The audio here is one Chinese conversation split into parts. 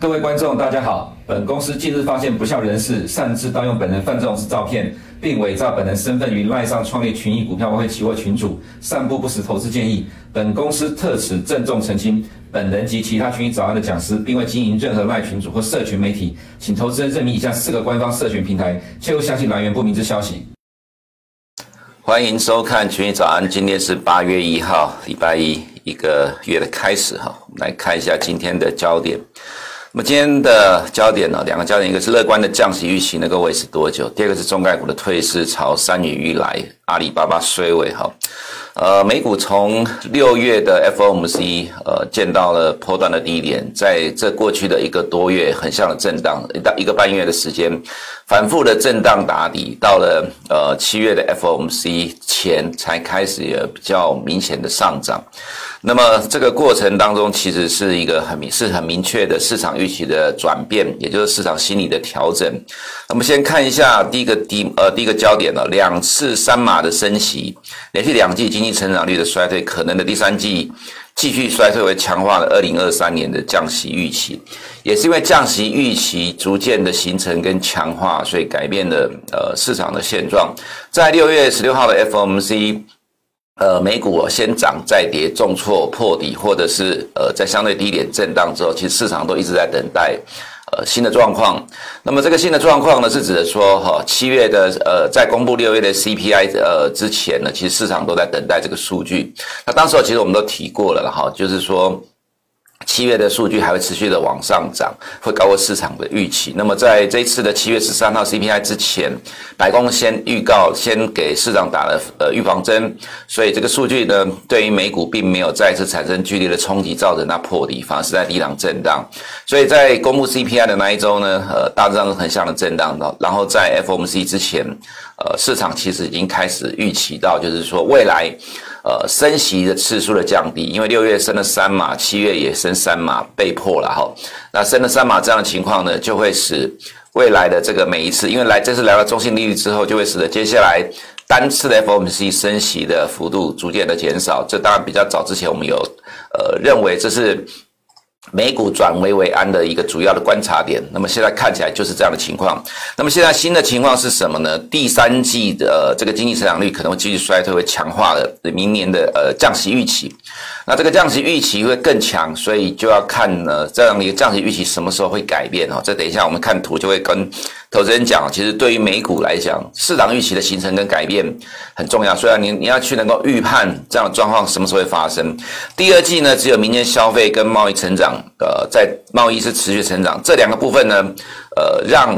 各位观众，大家好。本公司近日发现不肖人士擅自盗用本人范仲式照片，并伪造本人身份于赖上创立群益股票外汇期货群组，散布不实投资建议。本公司特此郑重澄清，本人及其他群益早安的讲师，并未经营任何赖群组或社群媒体，请投资人认明以下四个官方社群平台，切勿相信来源不明之消息。欢迎收看群益早安，今天是八月一号，礼拜一，一个月的开始哈。我们来看一下今天的焦点。那么今天的焦点呢，两个焦点，一个是乐观的降息预期能够维持多久，第二个是中概股的退市潮山雨欲来，阿里巴巴衰尾哈。呃，美股从六月的 FOMC 呃见到了波段的低点，在这过去的一个多月横向的震荡，一到一个半月的时间，反复的震荡打底，到了呃七月的 FOMC 前才开始有比较明显的上涨。那么这个过程当中，其实是一个很明是很明确的市场预期的转变，也就是市场心理的调整。那么先看一下第一个第呃第一个焦点了，两次三码的升息，连续两季经济成长率的衰退，可能的第三季继续衰退，为强化了二零二三年的降息预期，也是因为降息预期逐渐的形成跟强化，所以改变了呃市场的现状。在六月十六号的 FOMC。呃，美股先涨再跌，重挫破底，或者是呃在相对低点震荡之后，其实市场都一直在等待呃新的状况。那么这个新的状况呢，是指的说哈，七月的呃在公布六月的 CPI 呃之前呢，其实市场都在等待这个数据。那当时候其实我们都提过了哈，就是说。七月的数据还会持续的往上涨，会高过市场的预期。那么在这一次的七月十三号 CPI 之前，白宫先预告，先给市场打了呃预防针，所以这个数据呢，对于美股并没有再次产生剧烈的冲击，造成它破底，反而是在低档震荡。所以在公布 CPI 的那一周呢，呃，大致上是横向的震荡的。然后在 FOMC 之前，呃，市场其实已经开始预期到，就是说未来。呃，升息的次数的降低，因为六月升了三码，七月也升三码，被迫了哈。那升了三码这样的情况呢，就会使未来的这个每一次，因为来这次来到中性利率之后，就会使得接下来单次的 FOMC 升息的幅度逐渐的减少。这当然比较早之前我们有呃认为这是。美股转危为安的一个主要的观察点，那么现在看起来就是这样的情况。那么现在新的情况是什么呢？第三季的这个经济成长率可能会继续衰退，会强化了明年的呃降息预期。那这个降息预期会更强，所以就要看呢这样的一个降息预期什么时候会改变哦。这等一下我们看图就会跟投资人讲，其实对于美股来讲，市场预期的形成跟改变很重要。虽然你你要去能够预判这样的状况什么时候会发生。第二季呢，只有民间消费跟贸易成长。呃，在贸易是持续成长，这两个部分呢，呃，让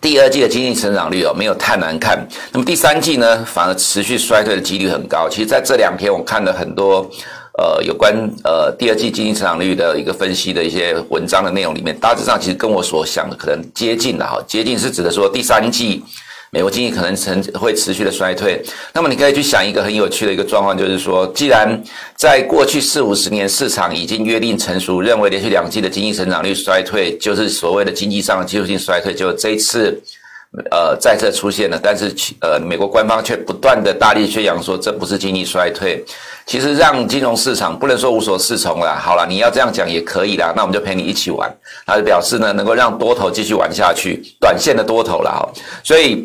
第二季的经济成长率哦没有太难看。那么第三季呢，反而持续衰退的几率很高。其实在这两天，我看了很多呃有关呃第二季经济成长率的一个分析的一些文章的内容里面，大致上其实跟我所想的可能接近的哈。接近是指的说第三季。美国经济可能成会持续的衰退，那么你可以去想一个很有趣的一个状况，就是说，既然在过去四五十年市场已经约定成熟，认为连续两季的经济成长率衰退就是所谓的经济上的技术性衰退，就这一次，呃，再次出现了，但是呃，美国官方却不断的大力宣扬说这不是经济衰退，其实让金融市场不能说无所适从了。好了，你要这样讲也可以啦，那我们就陪你一起玩，他就表示呢，能够让多头继续玩下去，短线的多头了哈，所以。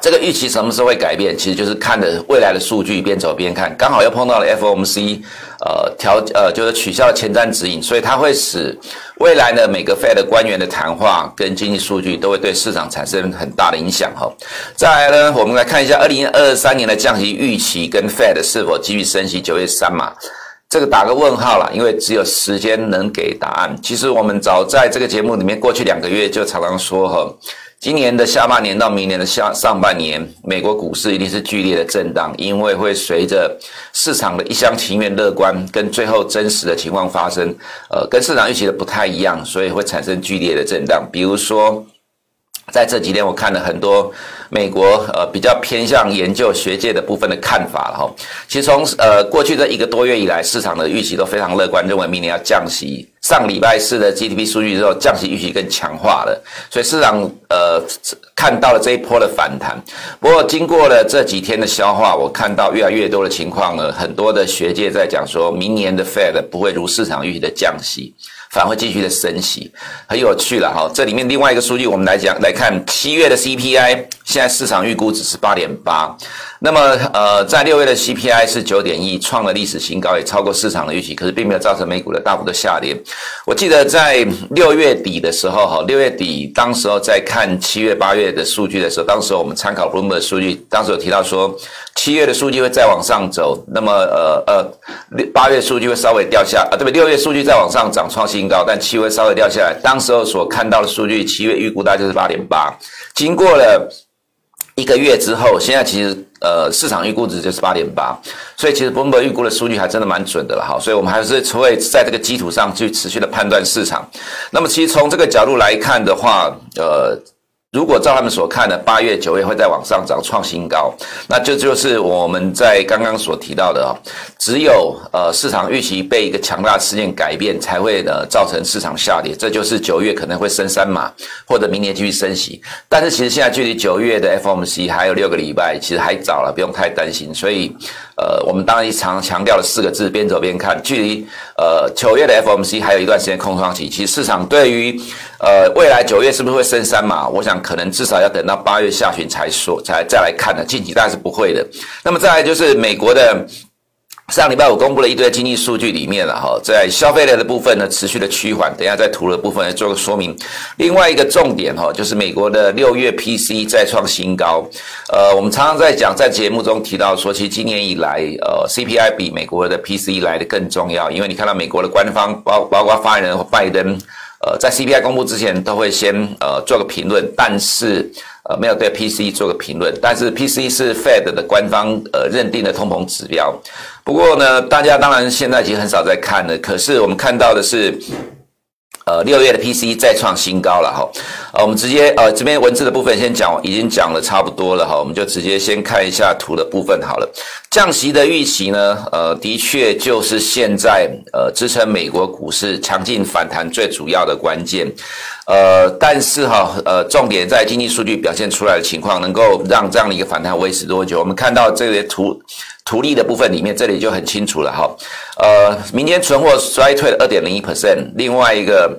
这个预期什么时候会改变？其实就是看着未来的数据，边走边看。刚好又碰到了 FOMC，呃，调呃，就是取消了前瞻指引，所以它会使未来呢每个 Fed 官员的谈话跟经济数据都会对市场产生很大的影响哈。再来呢，我们来看一下二零二三年的降息预期跟 Fed 是否继续升息九月三嘛，这个打个问号啦，因为只有时间能给答案。其实我们早在这个节目里面过去两个月就常常说哈。今年的下半年到明年的下上半年，美国股市一定是剧烈的震荡，因为会随着市场的一厢情愿乐观跟最后真实的情况发生，呃，跟市场预期的不太一样，所以会产生剧烈的震荡。比如说，在这几天我看了很多美国呃比较偏向研究学界的部分的看法了哈。其实从呃过去这一个多月以来，市场的预期都非常乐观，认为明年要降息。上礼拜四的 GDP 数据之后，降息预期更强化了，所以市场呃看到了这一波的反弹。不过经过了这几天的消化，我看到越来越多的情况呢，很多的学界在讲说，明年的 Fed 不会如市场预期的降息，反而会继续的升息，很有趣了哈。这里面另外一个数据，我们来讲来看七月的 CPI，现在市场预估值是八点八。那么，呃，在六月的 CPI 是九点一，创了历史新高，也超过市场的预期，可是并没有造成美股的大幅的下跌。我记得在六月底的时候，哈，六月底当时候在看七月、八月的数据的时候，当时我们参考 Bloomberg 的数据，当时有提到说，七月的数据会再往上走，那么，呃呃，八月数据会稍微掉下，啊，对不对？六月数据再往上涨，创新高，但七月稍微掉下来。当时候所看到的数据，七月预估大概就是八点八，经过了一个月之后，现在其实。呃，市场预估值就是八点八，所以其实彭博预估的数据还真的蛮准的了哈，所以我们还是会在这个基础上去持续的判断市场。那么其实从这个角度来看的话，呃。如果照他们所看的，八月、九月会再往上涨，创新高，那这就，是我们在刚刚所提到的啊，只有呃市场预期被一个强大的事件改变，才会呢造成市场下跌。这就是九月可能会升三码，或者明年继续升息。但是其实现在距离九月的 FOMC 还有六个礼拜，其实还早了，不用太担心。所以呃，我们当然一常强调了四个字：边走边看。距离呃九月的 FOMC 还有一段时间空窗期，其实市场对于呃未来九月是不是会升三码，我想。可能至少要等到八月下旬才说，才再来看的，近期当然是不会的。那么再来就是美国的上礼拜五公布了一堆经济数据里面了哈，在消费类的部分呢持续的趋缓，等一下在图的部分来做个说明。另外一个重点哈，就是美国的六月 P C 再创新高。呃，我们常常在讲，在节目中提到说，其实今年以来，呃，CPI 比美国的 P C 来的更重要，因为你看到美国的官方包包括发言人拜登。呃，在 CPI 公布之前，都会先呃做个评论，但是呃没有对 PCE 做个评论。但是 PCE 是 Fed 的官方呃认定的通膨指标。不过呢，大家当然现在已经很少在看了。可是我们看到的是。呃，六月的 PC 再创新高了哈。呃，我们直接呃这边文字的部分先讲，已经讲了差不多了哈。我们就直接先看一下图的部分好了。降息的预期呢，呃，的确就是现在呃支撑美国股市强劲反弹最主要的关键。呃，但是哈，呃，重点在经济数据表现出来的情况，能够让这样的一个反弹维持多久？我们看到这些图。图例的部分里面，这里就很清楚了哈。呃，明年存货衰退了二点零一 percent，另外一个。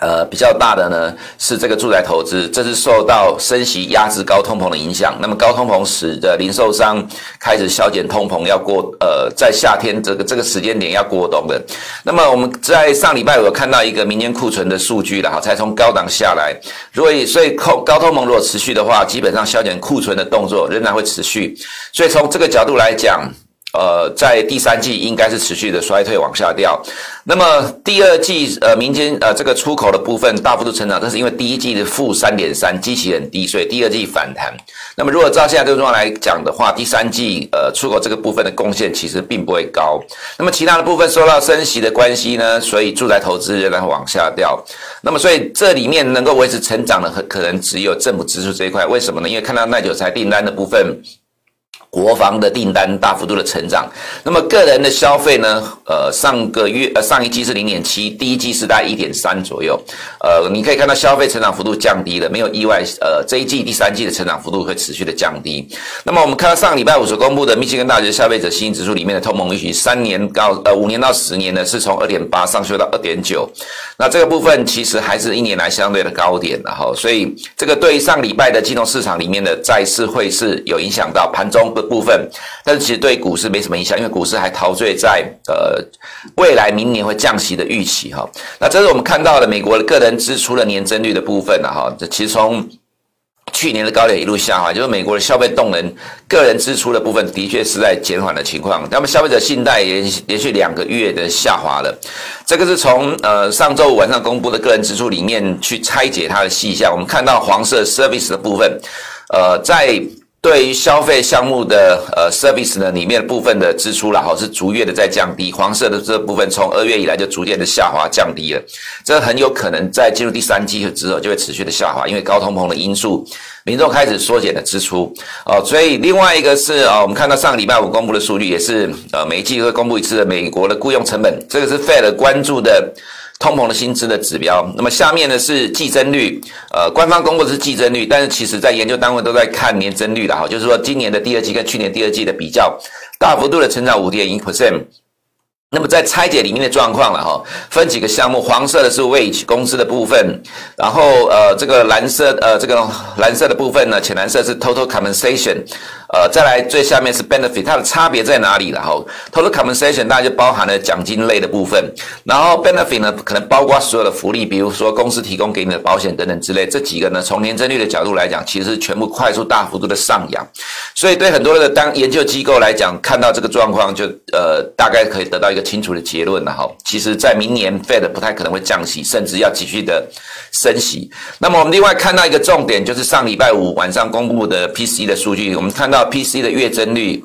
呃，比较大的呢是这个住宅投资，这是受到升息压制高通膨的影响。那么高通膨使得零售商开始削减通膨，要过呃，在夏天这个这个时间点要过冬的。那么我们在上礼拜有看到一个明年库存的数据了哈，才从高档下来。所以所以高高通膨如果持续的话，基本上削减库存的动作仍然会持续。所以从这个角度来讲。呃，在第三季应该是持续的衰退往下掉。那么第二季呃，民间呃这个出口的部分大幅度成长，这是因为第一季的负三点三，基期很低，所以第二季反弹。那么如果照现在这个状况来讲的话，第三季呃出口这个部分的贡献其实并不会高。那么其他的部分受到升息的关系呢，所以住宅投资仍然往下掉。那么所以这里面能够维持成长的，很可能只有政府支出这一块。为什么呢？因为看到耐久财订单的部分。国防的订单大幅度的成长，那么个人的消费呢？呃，上个月呃上一季是零点七，第一季是大概一点三左右。呃，你可以看到消费成长幅度降低了，没有意外。呃，这一季第三季的成长幅度会持续的降低。那么我们看到上礼拜五所公布的密歇根大学消费者信心指数里面的通膨预期，三年到呃五年到十年呢是从二点八上修到二点九。那这个部分其实还是一年来相对的高点，然后所以这个对于上礼拜的金融市场里面的债市会是有影响到盘中。部分，但是其实对股市没什么影响，因为股市还陶醉在呃未来明年会降息的预期哈。那这是我们看到的美国的个人支出的年增率的部分了哈。这其实从去年的高点一路下滑，就是美国的消费动能、个人支出的部分的确是在减缓的情况。那么消费者信贷也连续两个月的下滑了，这个是从呃上周五晚上公布的个人支出里面去拆解它的细项。我们看到黄色 service 的部分，呃在。对于消费项目的呃 service 呢，里面部分的支出然后是逐月的在降低，黄色的这部分从二月以来就逐渐的下滑降低了，这很有可能在进入第三季之后就会持续的下滑，因为高通膨的因素，民众开始缩减的支出哦，所以另外一个是啊，我们看到上个礼拜五公布的数据也是呃每一季会公布一次的美国的雇佣成本，这个是 Fed 关注的。通膨的薪资的指标，那么下面呢是季增率，呃，官方公布的是季增率，但是其实在研究单位都在看年增率的哈，就是说今年的第二季跟去年第二季的比较，大幅度的成长五点一 percent。那么在拆解里面的状况了哈，分几个项目，黄色的是 wage 公司的部分，然后呃这个蓝色呃这个蓝色的部分呢，浅蓝色是 total compensation。呃，再来最下面是 benefit，它的差别在哪里？了哈 total compensation 大概就包含了奖金类的部分，然后 benefit 呢，可能包括所有的福利，比如说公司提供给你的保险等等之类。这几个呢，从年增率的角度来讲，其实全部快速大幅度的上扬。所以对很多的当研究机构来讲，看到这个状况，就呃大概可以得到一个清楚的结论了哈。其实，在明年 Fed 不太可能会降息，甚至要继续的升息。那么我们另外看到一个重点，就是上礼拜五晚上公布的 PC 的数据，我们看到。PC 的月增率，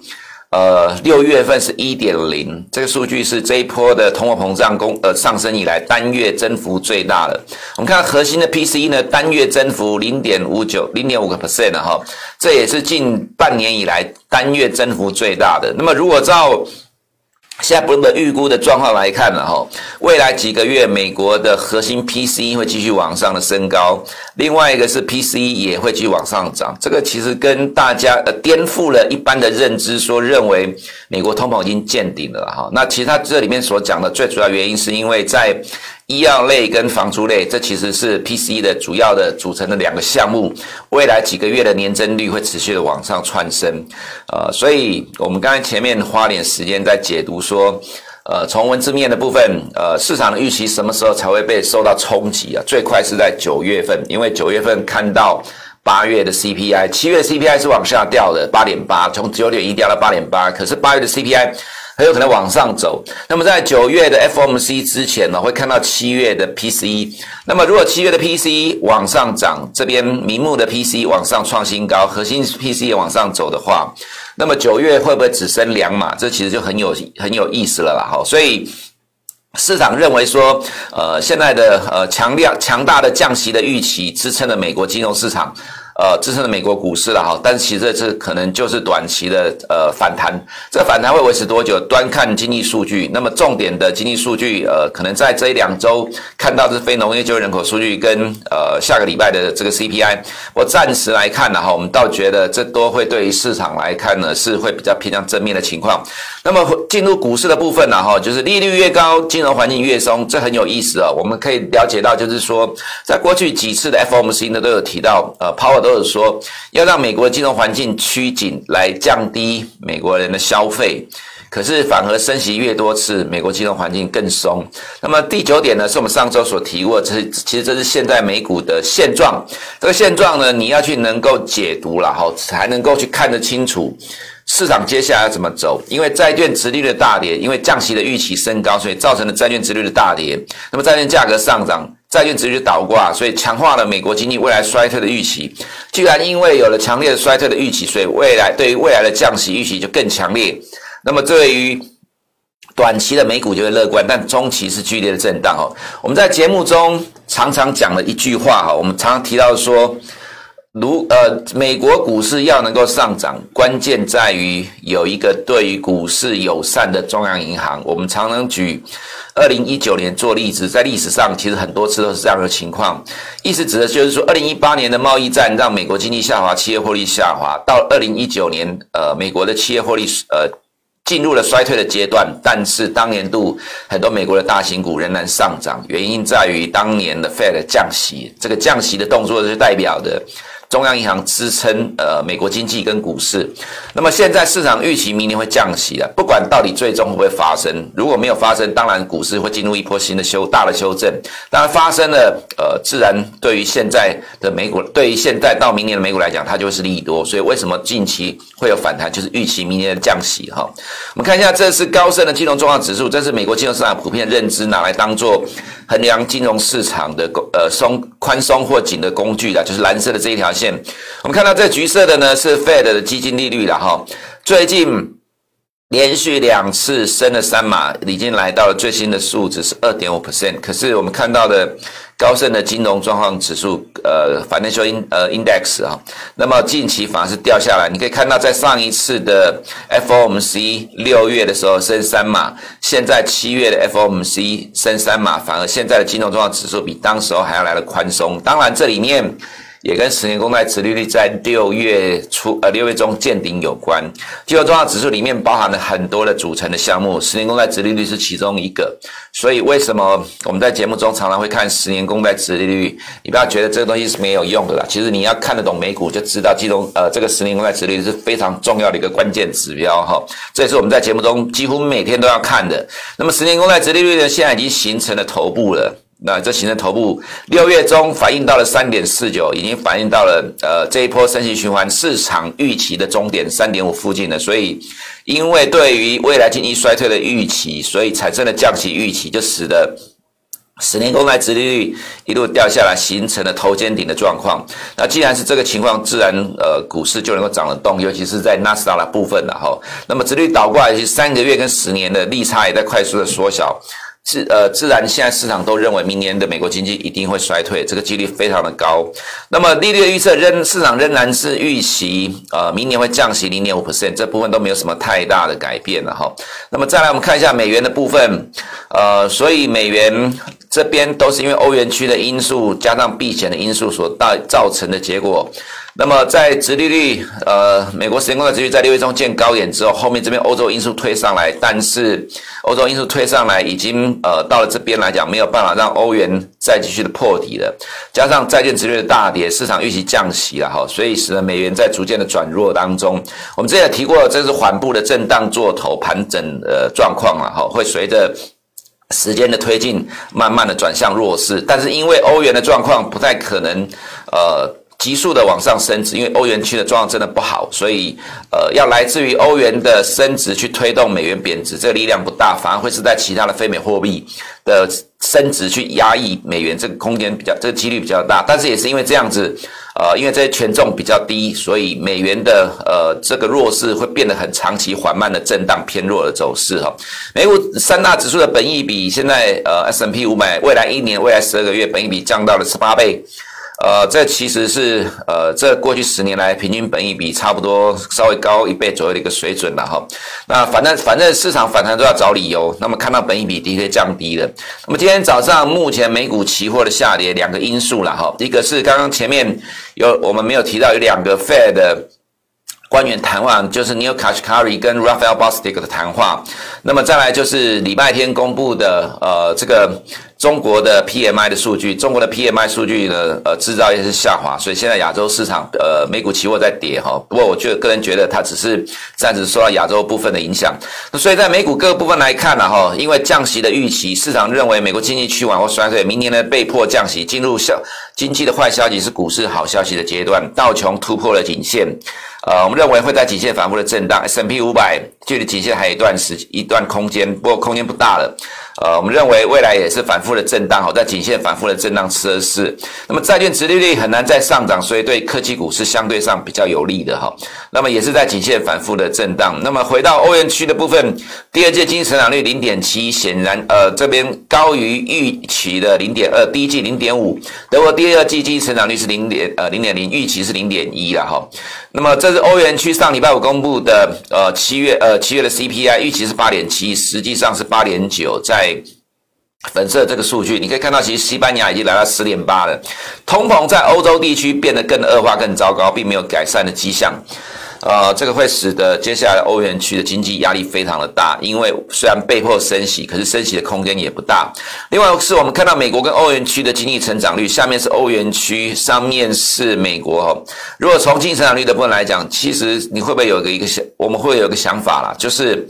呃，六月份是一点零，这个数据是这一波的通货膨胀公呃上升以来单月增幅最大的。我们看核心的 PCE 呢，单月增幅零点五九，零点五个 percent 哈，这也是近半年以来单月增幅最大的。那么如果照现在不能预估的状况来看了哈，未来几个月美国的核心 PCE 会继续往上的升高，另外一个是 PCE 也会继续往上涨，这个其实跟大家呃颠覆了一般的认知，说认为美国通膨已经见顶了哈。那其实它这里面所讲的最主要原因是因为在医药类跟房租类，这其实是 P C 的主要的组成的两个项目，未来几个月的年增率会持续的往上窜升，呃，所以我们刚才前面花点时间在解读说，呃，从文字面的部分，呃，市场的预期什么时候才会被受到冲击啊？最快是在九月份，因为九月份看到八月的 CPI，七月 CPI 是往下掉的，八点八，从九点一掉到八点八，可是八月的 CPI。很有可能往上走。那么在九月的 FOMC 之前呢，会看到七月的 PCE。那么如果七月的 PCE 往上涨，这边明目的 PC 往上创新高，核心 PC 也往上走的话，那么九月会不会只升两码？这其实就很有很有意思了啦。哈，所以市场认为说，呃，现在的呃强量强大的降息的预期支撑了美国金融市场。呃，支撑的美国股市了哈，但其实这次可能就是短期的呃反弹，这个反弹会维持多久？端看经济数据。那么重点的经济数据，呃，可能在这一两周看到是非农业就业人口数据跟呃下个礼拜的这个 CPI。我暂时来看呢哈，我们倒觉得这都会对于市场来看呢是会比较偏向正面的情况。那么进入股市的部分呢哈，就是利率越高，金融环境越松，这很有意思啊。我们可以了解到，就是说在过去几次的 FOMC 呢都有提到呃 Power。都是说要让美国金融环境趋紧来降低美国人的消费，可是反而升息越多次，美国金融环境更松。那么第九点呢，是我们上周所提过，这是其实这是现在美股的现状。这个现状呢，你要去能够解读了哈，才能够去看得清楚市场接下来要怎么走。因为债券殖利率的大跌，因为降息的预期升高，所以造成了债券殖利率的大跌。那么债券价格上涨。债券直接倒挂，所以强化了美国经济未来衰退的预期。既然因为有了强烈的衰退的预期，所以未来对于未来的降息预期就更强烈。那么对于短期的美股就会乐观，但中期是剧烈的震荡哦。我们在节目中常常讲了一句话哈，我们常常提到说，如呃美国股市要能够上涨，关键在于有一个对于股市友善的中央银行。我们常常举。二零一九年做例子，在历史上其实很多次都是这样的情况。意思指的就是说，二零一八年的贸易战让美国经济下滑，企业获利下滑。到二零一九年，呃，美国的企业获利呃进入了衰退的阶段。但是当年度很多美国的大型股仍然上涨，原因在于当年的 Fed 降息，这个降息的动作就代表的。中央银行支撑呃美国经济跟股市，那么现在市场预期明年会降息了，不管到底最终会不会发生，如果没有发生，当然股市会进入一波新的修大的修正。当然发生了，呃，自然对于现在的美股，对于现在到明年的美股来讲，它就是利多。所以为什么近期会有反弹，就是预期明年的降息哈。我们看一下，这是高盛的金融重要指数，这是美国金融市场普遍认知拿来当做衡量金融市场的呃松宽松或紧的工具的，就是蓝色的这一条线。我们看到这橘色的呢是 Fed 的基金利率了哈，最近连续两次升了三码，已经来到了最新的数值是二点五 percent。可是我们看到的高盛的金融状况指数，呃，Financial In 呃 Index 啊，那么近期反而是掉下来。你可以看到，在上一次的 FOMC 六月的时候升三码，现在七月的 FOMC 升三码，反而现在的金融状况指数比当时候还要来得宽松。当然这里面。也跟十年公债殖利率在六月初呃六月中见顶有关。绩优重要指数里面包含了很多的组成的项目，十年公债殖利率是其中一个。所以为什么我们在节目中常常会看十年公债殖利率？你不要觉得这个东西是没有用的啦，其实你要看得懂美股，就知道其中呃这个十年公债殖利率是非常重要的一个关键指标哈。这也是我们在节目中几乎每天都要看的。那么十年公债殖利率呢，现在已经形成了头部了。那这形成头部，六月中反映到了三点四九，已经反映到了呃这一波升息循环市场预期的终点三点五附近了。所以，因为对于未来经济衰退的预期，所以产生了降息预期，就使得十年公债殖利率一路掉下来，形成了头肩顶的状况。那既然是这个情况，自然呃股市就能够涨得动，尤其是在纳斯达的部分了哈。那么殖率倒过来，其实三个月跟十年的利差也在快速的缩小。自呃，自然现在市场都认为明年的美国经济一定会衰退，这个几率非常的高。那么利率的预测仍市场仍然是预期呃明年会降息零点五 percent，这部分都没有什么太大的改变了哈。那么再来我们看一下美元的部分，呃，所以美元这边都是因为欧元区的因素加上避险的因素所带造成的结果。那么在殖利率，呃，美国十年公债殖利率在六月中见高点之后，后面这边欧洲因素推上来，但是欧洲因素推上来已经呃到了这边来讲，没有办法让欧元再继续的破底了，加上债券殖利率的大跌，市场预期降息了哈，所以使得美元在逐渐的转弱当中。我们之前也提过，这是缓步的震荡做头盘整的状况了哈，会随着时间的推进，慢慢的转向弱势，但是因为欧元的状况不太可能呃。急速的往上升值，因为欧元区的状况真的不好，所以呃，要来自于欧元的升值去推动美元贬值，这个力量不大，反而会是在其他的非美货币的升值去压抑美元，这个空间比较，这个几率比较大。但是也是因为这样子，呃，因为这些权重比较低，所以美元的呃这个弱势会变得很长期缓慢的震荡偏弱的走势哈。美股三大指数的本益比现在呃 S M P 五百未来一年未来十二个月本益比降到了十八倍。呃，这其实是呃，这过去十年来平均本益比差不多稍微高一倍左右的一个水准了哈。那反正反正市场反弹都要找理由，那么看到本益比的确降低了。那么今天早上目前美股期货的下跌两个因素了哈，一个是刚刚前面有我们没有提到有两个 Fed 的。官员谈话就是 Neel Kashkari 跟 Raphael Bostic 的谈话，那么再来就是礼拜天公布的呃这个中国的 PMI 的数据，中国的 PMI 数据呢呃制造业是下滑，所以现在亚洲市场呃美股期货在跌哈，不过我觉个人觉得它只是暂时受到亚洲部分的影响，那所以在美股各个部分来看呢哈，因为降息的预期，市场认为美国经济趋缓或衰退，明年呢被迫降息，进入消经济的坏消息是股市好消息的阶段，道琼突破了颈线。呃，我们认为会在颈线反复的震荡，S&P 五百距离颈线还有一段时一段空间，不过空间不大了。呃，我们认为未来也是反复的震荡，好，在颈线反复的震荡测试。那么债券殖利率很难再上涨，所以对科技股是相对上比较有利的哈。那么也是在颈线反复的震荡。那么回到欧元区的部分，第二季经济成长率零点七，显然呃这边高于预期的零点二，第一季零点五。德国第二季经济成长率是零点呃零点零，预期是零点一了哈。那么这是欧元区上礼拜五公布的呃七月呃七月的 CPI，预期是八点七，实际上是八点九，在。粉色这个数据，你可以看到，其实西班牙已经来到十点八了。通膨在欧洲地区变得更恶化、更糟糕，并没有改善的迹象。呃，这个会使得接下来欧元区的经济压力非常的大，因为虽然被迫升息，可是升息的空间也不大。另外是我们看到美国跟欧元区的经济成长率，下面是欧元区，上面是美国。如果从经济成长率的部分来讲，其实你会不会有一个一个想，我们会有一个想法啦，就是。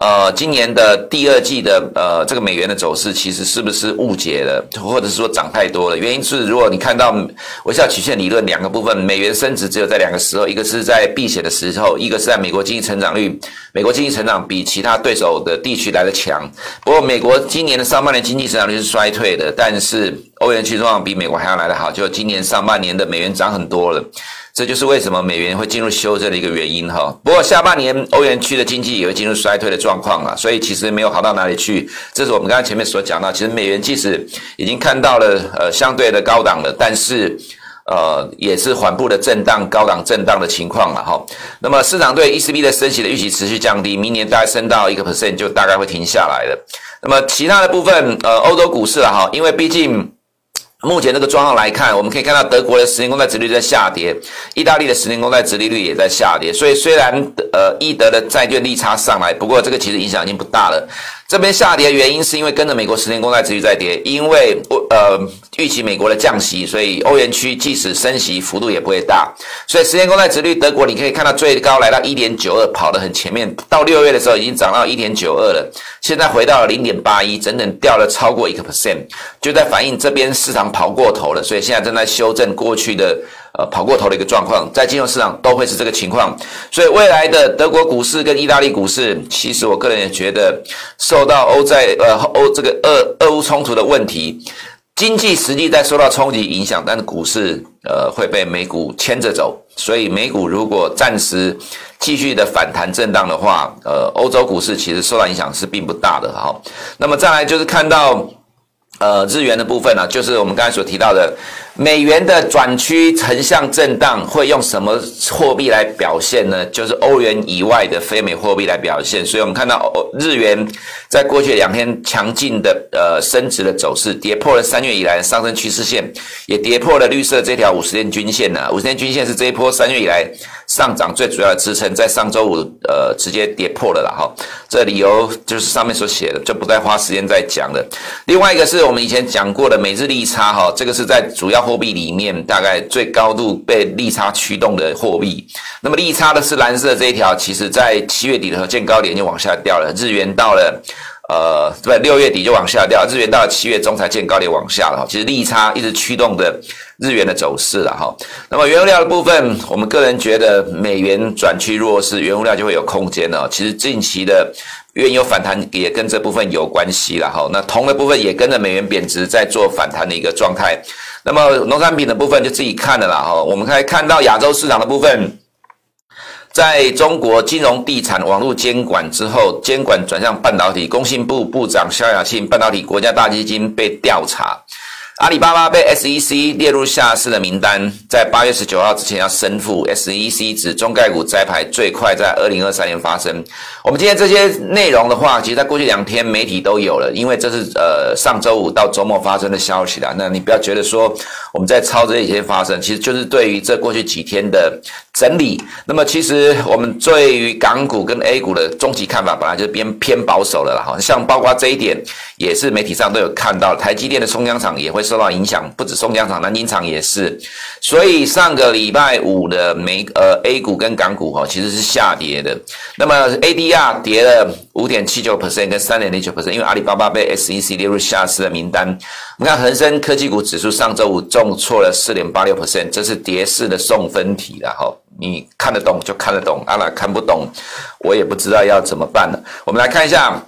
呃，今年的第二季的呃，这个美元的走势其实是不是误解了，或者是说涨太多了？原因是如果你看到微笑曲线理论两个部分，美元升值只有在两个时候，一个是在避险的时候，一个是在美国经济成长率，美国经济成长比其他对手的地区来得强。不过美国今年的上半年经济成长率是衰退的，但是欧元区状况比美国还要来得好，就今年上半年的美元涨很多了。这就是为什么美元会进入修正的一个原因哈。不过下半年欧元区的经济也会进入衰退的状况了，所以其实没有好到哪里去。这是我们刚才前面所讲到，其实美元即使已经看到了呃相对的高档了，但是呃也是缓步的震荡、高档震荡的情况了哈。那么市场对 ECB 的升息的预期持续降低，明年大概升到一个 percent 就大概会停下来了。那么其他的部分呃欧洲股市了哈，因为毕竟。目前这个状况来看，我们可以看到德国的十年公债殖利率在下跌，意大利的十年公债殖利率也在下跌。所以虽然呃，意德的债券利差上来，不过这个其实影响已经不大了。这边下跌的原因是因为跟着美国十年公债殖利率在跌，因为呃预期美国的降息，所以欧元区即使升息幅度也不会大。所以十年公债殖率德国你可以看到最高来到一点九二，跑得很前面，到六月的时候已经涨到一点九二了，现在回到了零点八一，整整掉了超过一个 percent，就在反映这边市场跑过头了，所以现在正在修正过去的。呃，跑过头的一个状况，在金融市场都会是这个情况，所以未来的德国股市跟意大利股市，其实我个人也觉得受到欧债呃欧这个俄俄乌冲突的问题，经济实际在受到冲击影响，但是股市呃会被美股牵着走，所以美股如果暂时继续的反弹震荡的话，呃，欧洲股市其实受到影响是并不大的哈。那么再来就是看到呃日元的部分呢、就是我们刚才所提到的。美元的转趋横向震荡会用什么货币来表现呢？就是欧元以外的非美货币来表现。所以我们看到日元在过去两天强劲的呃升值的走势，跌破了三月以来的上升趋势线，也跌破了绿色这条五十天均线呢。五十天均线是这一波三月以来上涨最主要的支撑，在上周五呃直接跌破了啦哈。这理由就是上面所写的，就不再花时间再讲了。另外一个是我们以前讲过的美日利差哈，这个是在主要。货币里面大概最高度被利差驱动的货币，那么利差的是蓝色这一条，其实在七月底的时候见高点就往下掉了。日元到了呃，对，六月底就往下掉，日元到了七月中才见高点往下了。其实利差一直驱动的日元的走势了哈。那么原物料的部分，我们个人觉得美元转趋弱势，原物料就会有空间了。其实近期的。原油反弹也跟这部分有关系了哈，那铜的部分也跟着美元贬值在做反弹的一个状态。那么农产品的部分就自己看了啦哈，我们可以看到亚洲市场的部分，在中国金融地产网络监管之后，监管转向半导体，工信部部长肖亚庆，半导体国家大基金被调查。阿里巴巴被 SEC 列入下市的名单，在八月十九号之前要申复。SEC 指中概股摘牌最快在二零二三年发生。我们今天这些内容的话，其实在过去两天媒体都有了，因为这是呃上周五到周末发生的消息啦。那你不要觉得说我们在抄这些发生，其实就是对于这过去几天的整理。那么其实我们对于港股跟 A 股的终极看法，本来就偏偏保守了啦。好像包括这一点，也是媒体上都有看到，台积电的冲江厂也会。受到影响，不止松江厂，南京厂也是。所以上个礼拜五的美呃 A 股跟港股哈其实是下跌的。那么 ADR 跌了五点七九 percent 跟三点零九 percent，因为阿里巴巴被 SEC 列入下市的名单。我们看恒生科技股指数上周五重挫了四点八六 percent，这是跌势的送分题了哈。你看得懂就看得懂，阿拉看不懂，我也不知道要怎么办了。我们来看一下。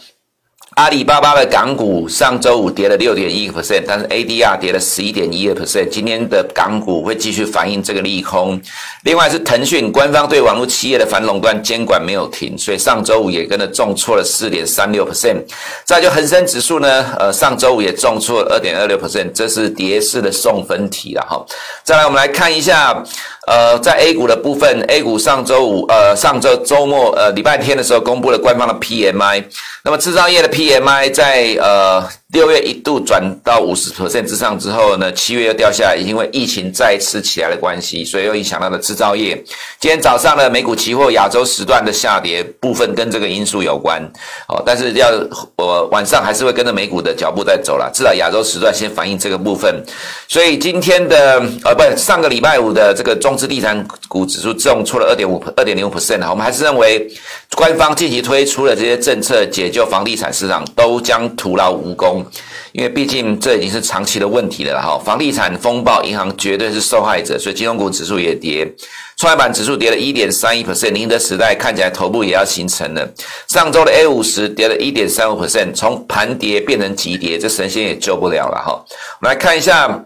阿里巴巴的港股上周五跌了六点一个 percent，但是 ADR 跌了十一点一二 percent。今天的港股会继续反映这个利空。另外是腾讯，官方对网络企业的反垄断监管没有停，所以上周五也跟着重挫了四点三六 percent。再就恒生指数呢，呃，上周五也重挫了二点二六 percent，这是跌势的送分题了哈。再来，我们来看一下。呃，在 A 股的部分，A 股上周五，呃，上周周末，呃，礼拜天的时候公布了官方的 PMI，那么制造业的 PMI 在呃。六月一度转到五十 percent 之上之后呢，七月又掉下来，因为疫情再次起来的关系，所以又影响到了制造业。今天早上的美股期货亚洲时段的下跌部分跟这个因素有关，哦，但是要我晚上还是会跟着美股的脚步在走了，至少亚洲时段先反映这个部分。所以今天的呃，不，上个礼拜五的这个中资地产股指数重挫了二点五二点零五 percent 啊，我们还是认为官方近期推出的这些政策解救房地产市场都将徒劳无功。因为毕竟这已经是长期的问题了哈，房地产风暴，银行绝对是受害者，所以金融股指数也跌，创业板指数跌了一点三一 percent，宁德时代看起来头部也要形成了。上周的 A 五十跌了一点三五 percent，从盘跌变成急跌，这神仙也救不了了哈。我们来看一下，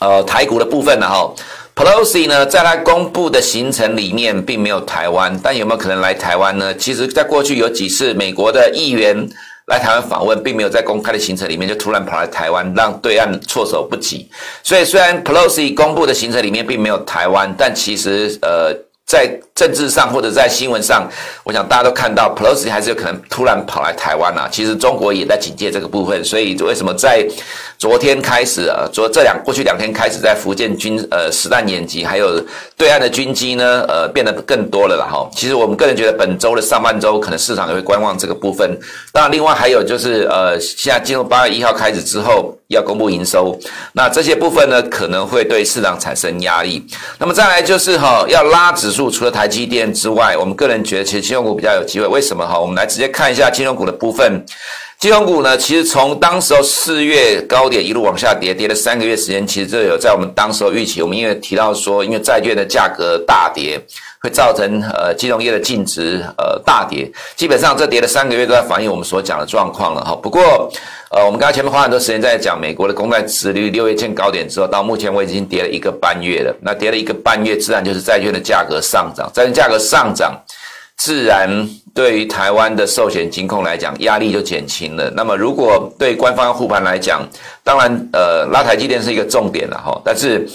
呃，台股的部分呢哈，Pelosi 呢，在他公布的行程里面并没有台湾，但有没有可能来台湾呢？其实，在过去有几次美国的议员。来台湾访问，并没有在公开的行程里面就突然跑来台湾，让对岸措手不及。所以，虽然 Pelosi 公布的行程里面并没有台湾，但其实呃，在政治上或者在新闻上，我想大家都看到，Pelosi 还是有可能突然跑来台湾啊。其实中国也在警戒这个部分，所以为什么在昨天开始啊，昨这两过去两天开始在福建军呃实弹演习，还有对岸的军机呢，呃变得更多了啦哈。其实我们个人觉得本周的上半周可能市场也会观望这个部分。当然，另外还有就是呃，现在进入八月一号开始之后要公布营收，那这些部分呢可能会对市场产生压力。那么再来就是哈，要拉指数，除了台积电之外，我们个人觉得其实金融股比较有机会。为什么哈？我们来直接看一下金融股的部分。金融股呢，其实从当时候四月高点一路往下跌，跌了三个月时间，其实这有在我们当时候预期。我们因为提到说，因为债券的价格大跌，会。造成呃金融业的净值呃大跌。基本上这跌了三个月都在反映我们所讲的状况了哈。不过呃，我们刚才前面花很多时间在讲美国的公债殖率六月见高点之后，到目前为止已经跌了一个半月了。那跌了一个半月，自然就是债券的价格上涨，债券价格上涨。自然，对于台湾的寿险金控来讲，压力就减轻了。那么，如果对官方护盘来讲，当然，呃，拉台积电是一个重点了哈，但是。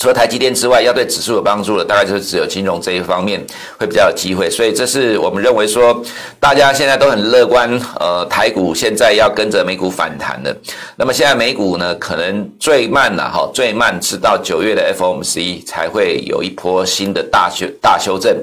除了台积电之外，要对指数有帮助的，大概就是只有金融这一方面会比较有机会。所以这是我们认为说，大家现在都很乐观。呃，台股现在要跟着美股反弹的。那么现在美股呢，可能最慢了哈，最慢是到九月的 FOMC 才会有一波新的大修大修正。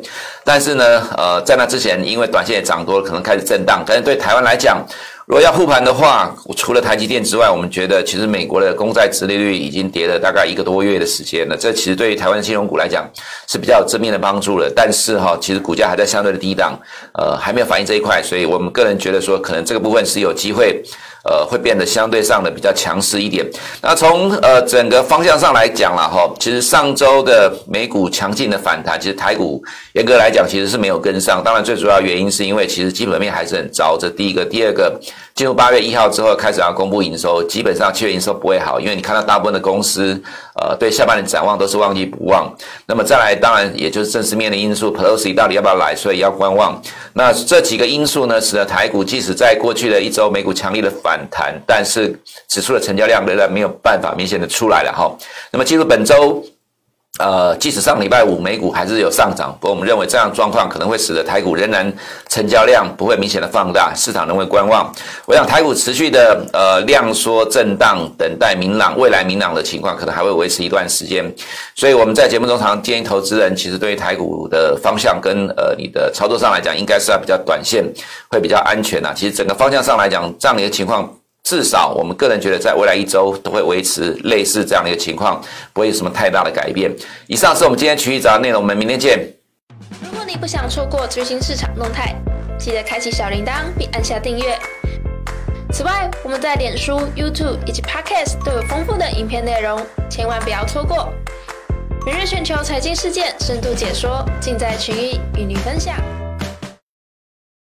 但是呢，呃，在那之前，因为短线也涨多了，可能开始震荡。但是对台湾来讲，如果要护盘的话，除了台积电之外，我们觉得其实美国的公债殖利率已经跌了大概一个多月的时间了。这其实对于台湾的金融股来讲是比较有正面的帮助了。但是哈，其实股价还在相对的低档，呃，还没有反映这一块，所以我们个人觉得说，可能这个部分是有机会。呃，会变得相对上的比较强势一点。那从呃整个方向上来讲了哈，其实上周的美股强劲的反弹，其实台股严格来讲其实是没有跟上。当然，最主要原因是因为其实基本面还是很糟。这第一个，第二个，进入八月一号之后开始要公布营收，基本上七月营收不会好，因为你看到大部分的公司，呃，对下半年展望都是旺季不旺。那么再来，当然也就是政治面的因素，Pelosi 到底要不要来，所以要观望。那这几个因素呢，使得台股即使在过去的一周美股强力的反弹，但是指数的成交量仍然没有办法明显的出来了哈。那么进入本周。呃，即使上礼拜五美股还是有上涨，不过我们认为这样状况可能会使得台股仍然成交量不会明显的放大，市场仍会观望。我想台股持续的呃量缩震荡，等待明朗未来明朗的情况，可能还会维持一段时间。所以我们在节目中常建议投资人，其实对于台股的方向跟呃你的操作上来讲，应该是要比较短线，会比较安全呐。其实整个方向上来讲，这样的一个情况。至少我们个人觉得，在未来一周都会维持类似这样的一个情况，不会有什么太大的改变。以上是我们今天群益早上内容，我们明天见。如果你不想错过最新市场动态，记得开启小铃铛并按下订阅。此外，我们在脸书、YouTube 以及 Podcast 都有丰富的影片内容，千万不要错过。每日全球财经事件深度解说，尽在群益与你分享。